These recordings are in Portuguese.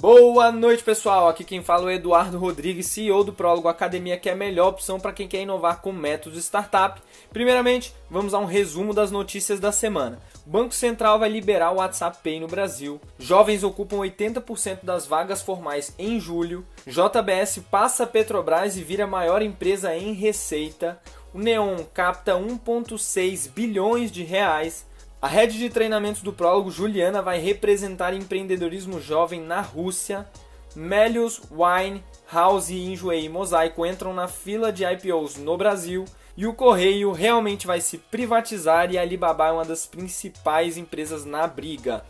Boa noite, pessoal. Aqui quem fala é o Eduardo Rodrigues, CEO do Prólogo Academia, que é a melhor opção para quem quer inovar com métodos startup. Primeiramente, vamos a um resumo das notícias da semana. Banco Central vai liberar o WhatsApp Pay no Brasil. Jovens ocupam 80% das vagas formais em julho. JBS passa a Petrobras e vira a maior empresa em receita. O Neon capta 1,6 bilhões de reais. A rede de treinamentos do prólogo Juliana vai representar empreendedorismo jovem na Rússia. Melius, Wine, House, Enjoei e Mosaico entram na fila de IPOs no Brasil. E o Correio realmente vai se privatizar e a Alibaba é uma das principais empresas na briga.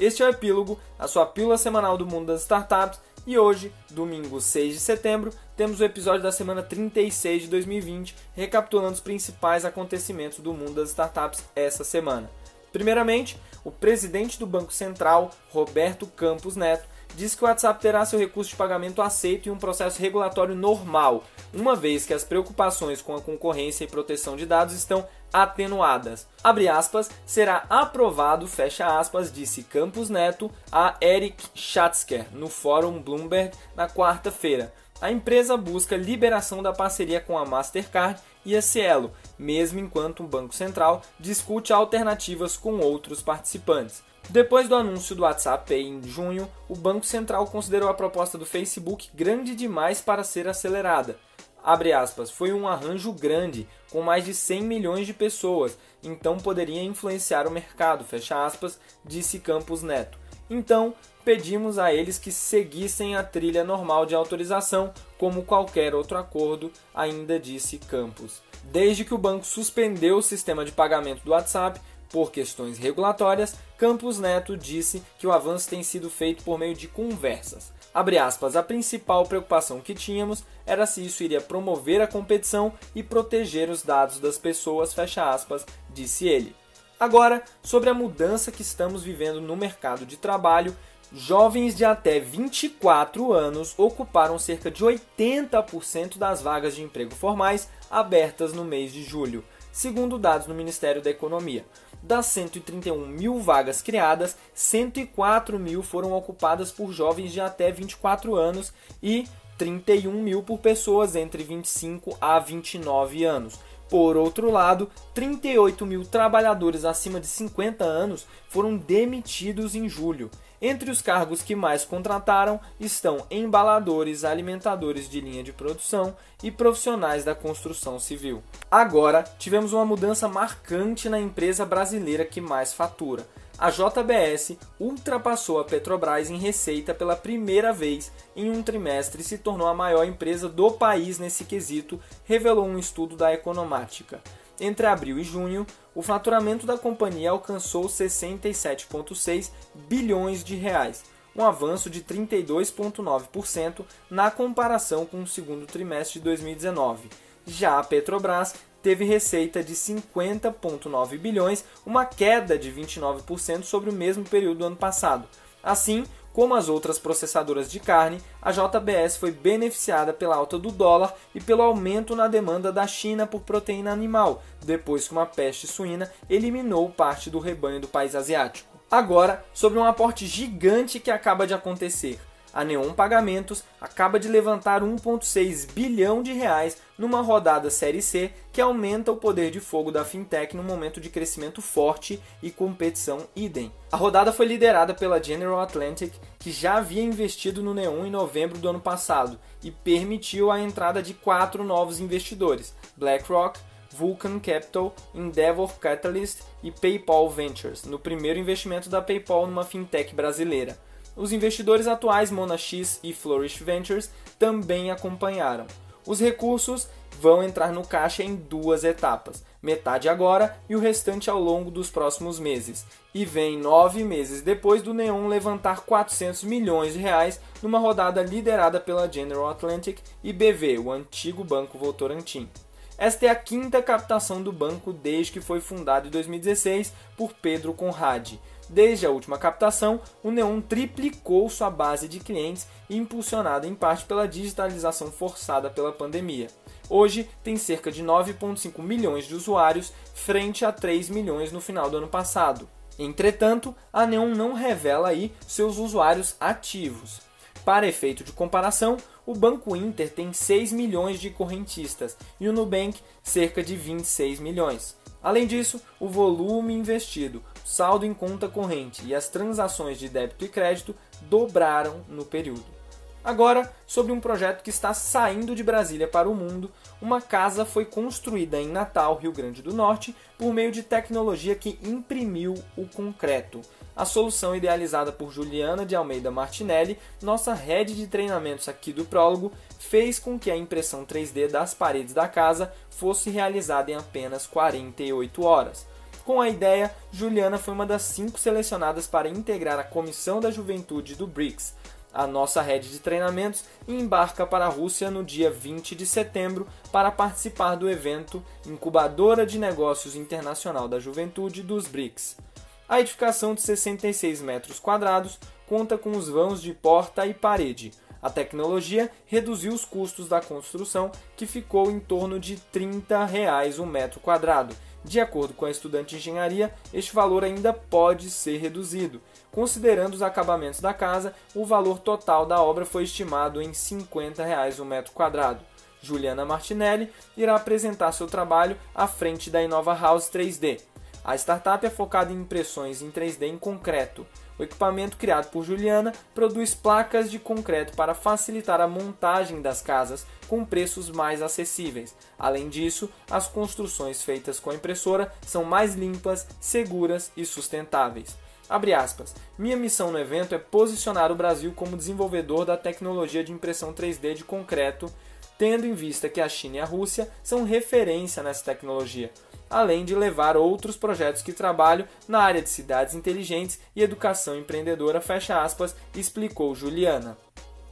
Este é o Epílogo, a sua pílula semanal do mundo das startups. E hoje, domingo 6 de setembro, temos o episódio da semana 36 de 2020, recapitulando os principais acontecimentos do mundo das startups essa semana. Primeiramente, o presidente do Banco Central, Roberto Campos Neto, disse que o WhatsApp terá seu recurso de pagamento aceito em um processo regulatório normal, uma vez que as preocupações com a concorrência e proteção de dados estão atenuadas. Abre aspas, será aprovado, fecha aspas, disse Campos Neto a Eric Schatzker no Fórum Bloomberg na quarta-feira. A empresa busca liberação da parceria com a Mastercard e a Cielo, mesmo enquanto o Banco Central discute alternativas com outros participantes. Depois do anúncio do WhatsApp Pay em junho, o Banco Central considerou a proposta do Facebook grande demais para ser acelerada. Aspas, foi um arranjo grande, com mais de 100 milhões de pessoas, então poderia influenciar o mercado, fecha aspas, disse Campos Neto. Então, pedimos a eles que seguissem a trilha normal de autorização, como qualquer outro acordo, ainda disse Campos. Desde que o banco suspendeu o sistema de pagamento do WhatsApp por questões regulatórias, Campos Neto disse que o avanço tem sido feito por meio de conversas. Aspas, a principal preocupação que tínhamos era se isso iria promover a competição e proteger os dados das pessoas, fecha aspas, disse ele. Agora, sobre a mudança que estamos vivendo no mercado de trabalho, jovens de até 24 anos ocuparam cerca de 80% das vagas de emprego formais abertas no mês de julho, segundo dados do Ministério da Economia. Das 131 mil vagas criadas, 104 mil foram ocupadas por jovens de até 24 anos e 31 mil por pessoas entre 25 a 29 anos. Por outro lado, 38 mil trabalhadores acima de 50 anos foram demitidos em julho. Entre os cargos que mais contrataram estão embaladores, alimentadores de linha de produção e profissionais da construção civil. Agora, tivemos uma mudança marcante na empresa brasileira que mais fatura a JBS ultrapassou a Petrobras em receita pela primeira vez em um trimestre e se tornou a maior empresa do país nesse quesito, revelou um estudo da Economática. Entre abril e junho, o faturamento da companhia alcançou 67,6 bilhões de reais, um avanço de 32,9% na comparação com o segundo trimestre de 2019. Já a Petrobras teve receita de 50,9 bilhões, uma queda de 29% sobre o mesmo período do ano passado. Assim, como as outras processadoras de carne, a JBS foi beneficiada pela alta do dólar e pelo aumento na demanda da China por proteína animal, depois que uma peste suína eliminou parte do rebanho do país asiático. Agora, sobre um aporte gigante que acaba de acontecer a Neon Pagamentos acaba de levantar 1,6 bilhão de reais numa rodada Série C que aumenta o poder de fogo da fintech num momento de crescimento forte e competição idem. A rodada foi liderada pela General Atlantic, que já havia investido no Neon em novembro do ano passado e permitiu a entrada de quatro novos investidores: BlackRock, Vulcan Capital, Endeavor Catalyst e PayPal Ventures, no primeiro investimento da PayPal numa fintech brasileira. Os investidores atuais Monax e Flourish Ventures também acompanharam. Os recursos vão entrar no caixa em duas etapas, metade agora e o restante ao longo dos próximos meses. E vem nove meses depois do Neon levantar 400 milhões de reais numa rodada liderada pela General Atlantic e BV, o antigo Banco Votorantim. Esta é a quinta captação do banco desde que foi fundado em 2016 por Pedro Conradi. Desde a última captação, o Neon triplicou sua base de clientes, impulsionada em parte pela digitalização forçada pela pandemia. Hoje tem cerca de 9,5 milhões de usuários, frente a 3 milhões no final do ano passado. Entretanto, a Neon não revela aí seus usuários ativos. Para efeito de comparação, o Banco Inter tem 6 milhões de correntistas e o Nubank cerca de 26 milhões. Além disso, o volume investido, saldo em conta corrente e as transações de débito e crédito dobraram no período. Agora, sobre um projeto que está saindo de Brasília para o mundo, uma casa foi construída em Natal, Rio Grande do Norte, por meio de tecnologia que imprimiu o concreto. A solução idealizada por Juliana de Almeida Martinelli, nossa rede de treinamentos aqui do Prólogo, fez com que a impressão 3D das paredes da casa fosse realizada em apenas 48 horas. Com a ideia, Juliana foi uma das cinco selecionadas para integrar a comissão da juventude do BRICS, a nossa rede de treinamentos embarca para a Rússia no dia 20 de setembro para participar do evento Incubadora de Negócios Internacional da Juventude dos BRICS. A edificação de 66 metros quadrados conta com os vãos de porta e parede. A tecnologia reduziu os custos da construção, que ficou em torno de 30 reais um metro quadrado, de acordo com a estudante de engenharia, este valor ainda pode ser reduzido. Considerando os acabamentos da casa, o valor total da obra foi estimado em 50 reais o metro quadrado. Juliana Martinelli irá apresentar seu trabalho à frente da Inova House 3D. A startup é focada em impressões em 3D em concreto. O equipamento criado por Juliana produz placas de concreto para facilitar a montagem das casas com preços mais acessíveis. Além disso, as construções feitas com a impressora são mais limpas, seguras e sustentáveis. Aspas, Minha missão no evento é posicionar o Brasil como desenvolvedor da tecnologia de impressão 3D de concreto, tendo em vista que a China e a Rússia são referência nessa tecnologia além de levar outros projetos que trabalham na área de cidades inteligentes e educação empreendedora, fecha aspas, explicou Juliana.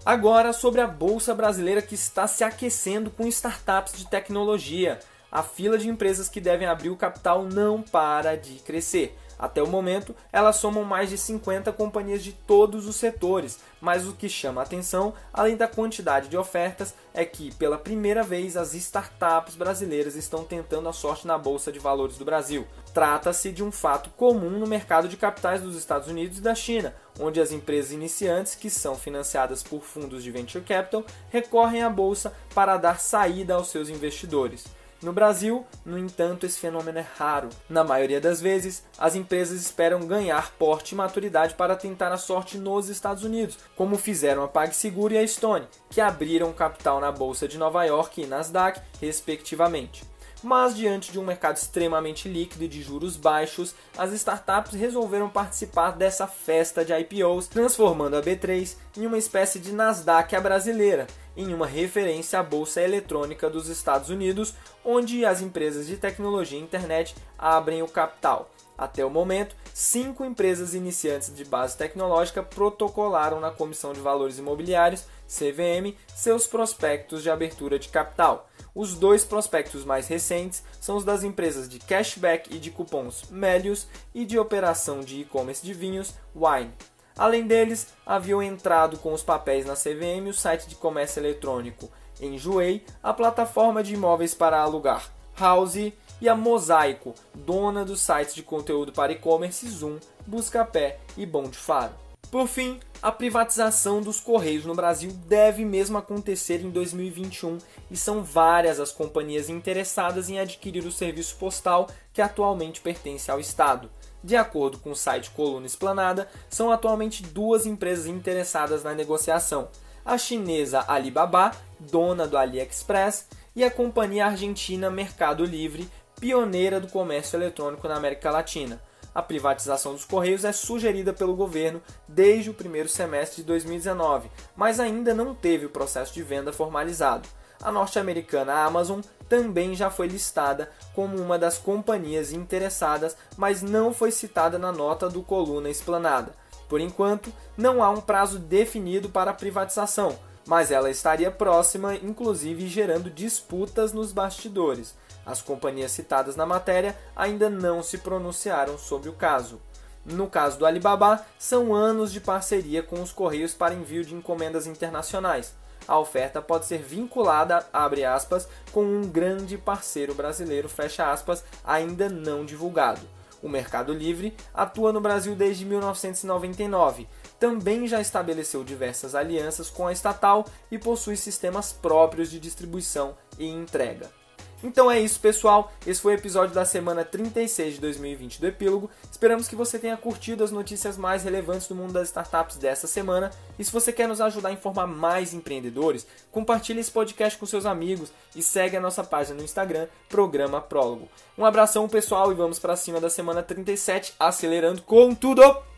Agora sobre a bolsa brasileira que está se aquecendo com startups de tecnologia. A fila de empresas que devem abrir o capital não para de crescer. Até o momento, elas somam mais de 50 companhias de todos os setores, mas o que chama a atenção, além da quantidade de ofertas, é que, pela primeira vez, as startups brasileiras estão tentando a sorte na Bolsa de Valores do Brasil. Trata-se de um fato comum no mercado de capitais dos Estados Unidos e da China, onde as empresas iniciantes, que são financiadas por fundos de venture capital, recorrem à bolsa para dar saída aos seus investidores. No Brasil, no entanto, esse fenômeno é raro. Na maioria das vezes, as empresas esperam ganhar porte e maturidade para tentar a sorte nos Estados Unidos, como fizeram a PagSeguro e a Stone, que abriram capital na bolsa de Nova York e Nasdaq, respectivamente. Mas diante de um mercado extremamente líquido e de juros baixos, as startups resolveram participar dessa festa de IPOs, transformando a B3 em uma espécie de Nasdaq brasileira, em uma referência à bolsa eletrônica dos Estados Unidos, onde as empresas de tecnologia e internet abrem o capital. Até o momento, cinco empresas iniciantes de base tecnológica protocolaram na Comissão de Valores Imobiliários, CVM, seus prospectos de abertura de capital. Os dois prospectos mais recentes são os das empresas de cashback e de cupons Melius e de operação de e-commerce de vinhos Wine. Além deles, haviam entrado com os papéis na CVM o site de comércio eletrônico Enjoei, a plataforma de imóveis para alugar House e a Mosaico, dona dos sites de conteúdo para e-commerce Zoom, Buscapé e Bom de Faro. Por fim, a privatização dos Correios no Brasil deve mesmo acontecer em 2021 e são várias as companhias interessadas em adquirir o serviço postal que atualmente pertence ao Estado. De acordo com o site Coluna Esplanada, são atualmente duas empresas interessadas na negociação: a chinesa Alibaba, dona do AliExpress, e a companhia argentina Mercado Livre, pioneira do comércio eletrônico na América Latina. A privatização dos Correios é sugerida pelo governo desde o primeiro semestre de 2019, mas ainda não teve o processo de venda formalizado. A norte-americana Amazon também já foi listada como uma das companhias interessadas, mas não foi citada na nota do Coluna Esplanada. Por enquanto, não há um prazo definido para a privatização, mas ela estaria próxima, inclusive gerando disputas nos bastidores. As companhias citadas na matéria ainda não se pronunciaram sobre o caso. No caso do Alibaba, são anos de parceria com os Correios para envio de encomendas internacionais. A oferta pode ser vinculada, abre aspas, com um grande parceiro brasileiro, fecha aspas, ainda não divulgado. O Mercado Livre atua no Brasil desde 1999, também já estabeleceu diversas alianças com a estatal e possui sistemas próprios de distribuição e entrega. Então é isso, pessoal. Esse foi o episódio da semana 36 de 2020 do Epílogo. Esperamos que você tenha curtido as notícias mais relevantes do mundo das startups dessa semana. E se você quer nos ajudar a informar mais empreendedores, compartilhe esse podcast com seus amigos e segue a nossa página no Instagram, Programa Prólogo. Um abração, pessoal, e vamos para cima da semana 37, acelerando com tudo!